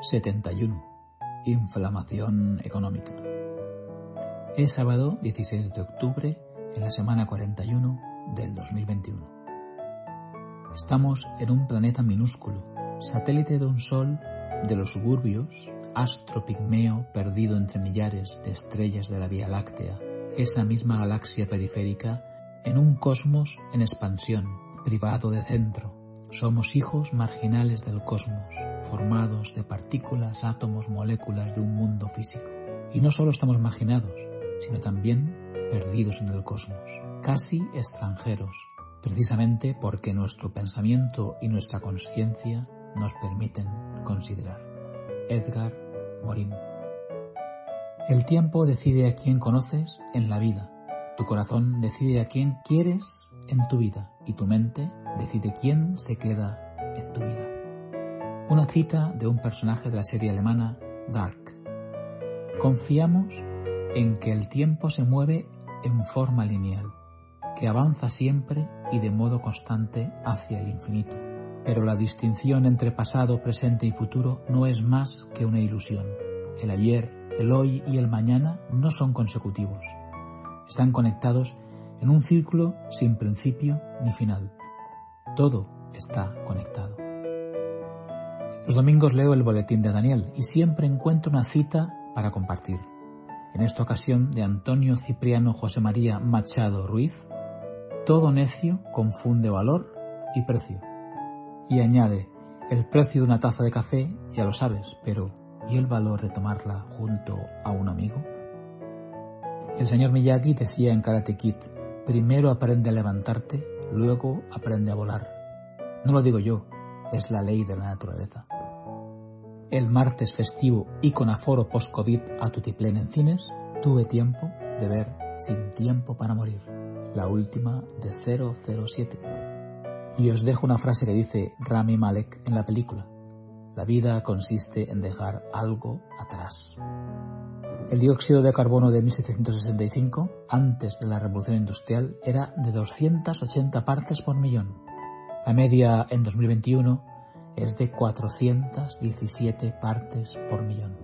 71. Inflamación económica. Es sábado 16 de octubre en la semana 41 del 2021. Estamos en un planeta minúsculo, satélite de un sol de los suburbios, astro pigmeo perdido entre millares de estrellas de la Vía Láctea, esa misma galaxia periférica en un cosmos en expansión, privado de centro. Somos hijos marginales del cosmos, formados de partículas, átomos, moléculas de un mundo físico. Y no solo estamos marginados, sino también perdidos en el cosmos, casi extranjeros, precisamente porque nuestro pensamiento y nuestra conciencia nos permiten considerar. Edgar Morin. El tiempo decide a quién conoces en la vida tu corazón decide a quién quieres en tu vida y tu mente decide quién se queda en tu vida. Una cita de un personaje de la serie alemana Dark. Confiamos en que el tiempo se mueve en forma lineal, que avanza siempre y de modo constante hacia el infinito. Pero la distinción entre pasado, presente y futuro no es más que una ilusión. El ayer, el hoy y el mañana no son consecutivos están conectados en un círculo sin principio ni final. Todo está conectado. Los domingos leo el boletín de Daniel y siempre encuentro una cita para compartir. En esta ocasión de Antonio Cipriano José María Machado Ruiz, todo necio confunde valor y precio. Y añade, el precio de una taza de café ya lo sabes, pero ¿y el valor de tomarla junto a un amigo? El señor Miyagi decía en Karate Kid, primero aprende a levantarte, luego aprende a volar. No lo digo yo, es la ley de la naturaleza. El martes festivo y con aforo post-COVID a tutiplén en cines, tuve tiempo de ver Sin tiempo para morir, la última de 007. Y os dejo una frase que dice Rami Malek en la película. La vida consiste en dejar algo atrás. El dióxido de carbono de 1765, antes de la revolución industrial, era de 280 partes por millón. La media en 2021 es de 417 partes por millón.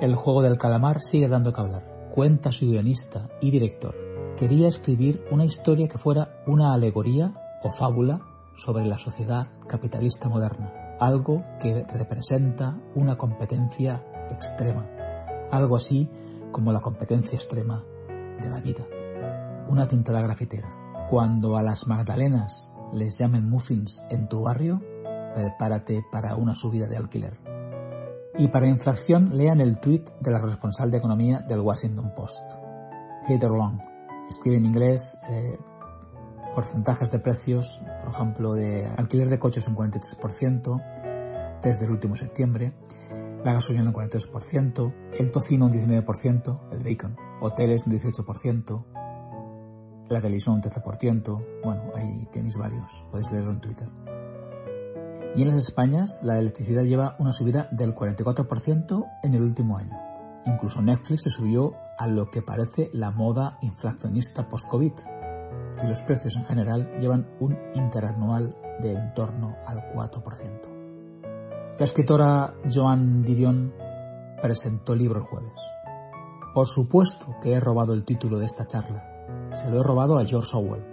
El juego del calamar sigue dando que hablar. Cuenta su guionista y director. Quería escribir una historia que fuera una alegoría o fábula sobre la sociedad capitalista moderna, algo que representa una competencia extrema algo así como la competencia extrema de la vida. Una pintada grafitera. Cuando a las magdalenas les llamen muffins en tu barrio, prepárate para una subida de alquiler. Y para infracción, lean el tweet de la responsable de economía del Washington Post. Heather Long. Escribe en inglés eh, porcentajes de precios, por ejemplo, de alquiler de coches un 43% desde el último septiembre, la gasolina un 42%, el tocino un 19%, el bacon, hoteles un 18%, la televisión un 13%, bueno, ahí tenéis varios, podéis leerlo en Twitter. Y en las Españas la electricidad lleva una subida del 44% en el último año. Incluso Netflix se subió a lo que parece la moda inflacionista post-COVID. Y los precios en general llevan un interanual de en torno al 4%. La escritora Joan Didion presentó el libro el jueves. Por supuesto que he robado el título de esta charla. Se lo he robado a George Orwell.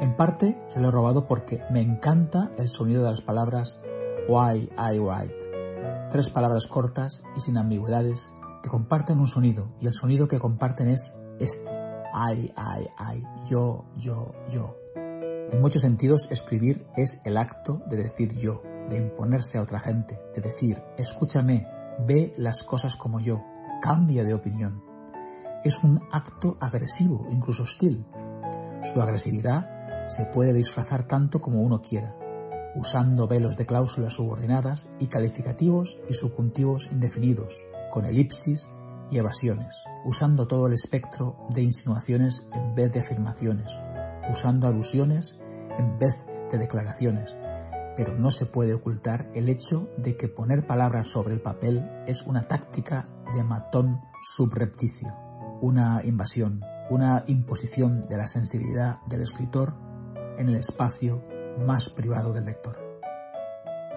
En parte se lo he robado porque me encanta el sonido de las palabras Why I Write. Tres palabras cortas y sin ambigüedades que comparten un sonido y el sonido que comparten es este. I, I, I, yo, yo, yo. En muchos sentidos escribir es el acto de decir yo de imponerse a otra gente, de decir, escúchame, ve las cosas como yo, cambia de opinión. Es un acto agresivo, incluso hostil. Su agresividad se puede disfrazar tanto como uno quiera, usando velos de cláusulas subordinadas y calificativos y subjuntivos indefinidos, con elipsis y evasiones, usando todo el espectro de insinuaciones en vez de afirmaciones, usando alusiones en vez de declaraciones, pero no se puede ocultar el hecho de que poner palabras sobre el papel es una táctica de matón subrepticio, una invasión, una imposición de la sensibilidad del escritor en el espacio más privado del lector.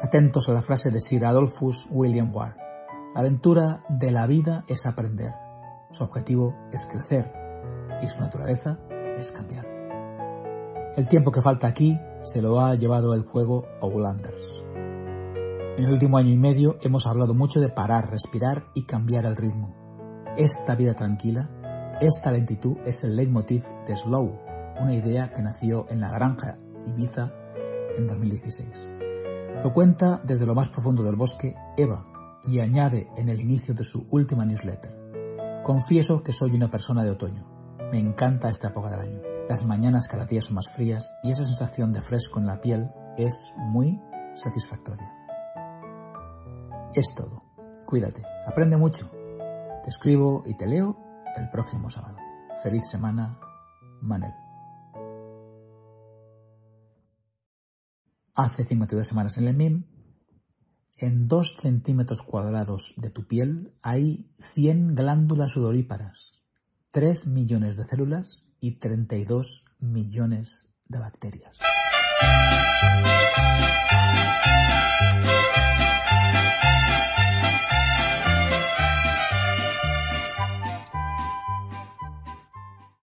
Atentos a la frase de Sir Adolphus William Ward. La aventura de la vida es aprender. Su objetivo es crecer y su naturaleza es cambiar. El tiempo que falta aquí se lo ha llevado el juego Outlanders. En el último año y medio hemos hablado mucho de parar, respirar y cambiar el ritmo. Esta vida tranquila, esta lentitud es el leitmotiv de Slow, una idea que nació en la granja Ibiza en 2016. Lo cuenta desde lo más profundo del bosque Eva y añade en el inicio de su última newsletter. Confieso que soy una persona de otoño. Me encanta esta época del año. Las mañanas cada día son más frías y esa sensación de fresco en la piel es muy satisfactoria. Es todo. Cuídate. Aprende mucho. Te escribo y te leo el próximo sábado. Feliz semana, Manel. Hace 52 semanas en el MIM, en 2 centímetros cuadrados de tu piel hay 100 glándulas sudoríparas, 3 millones de células y 32 millones de bacterias.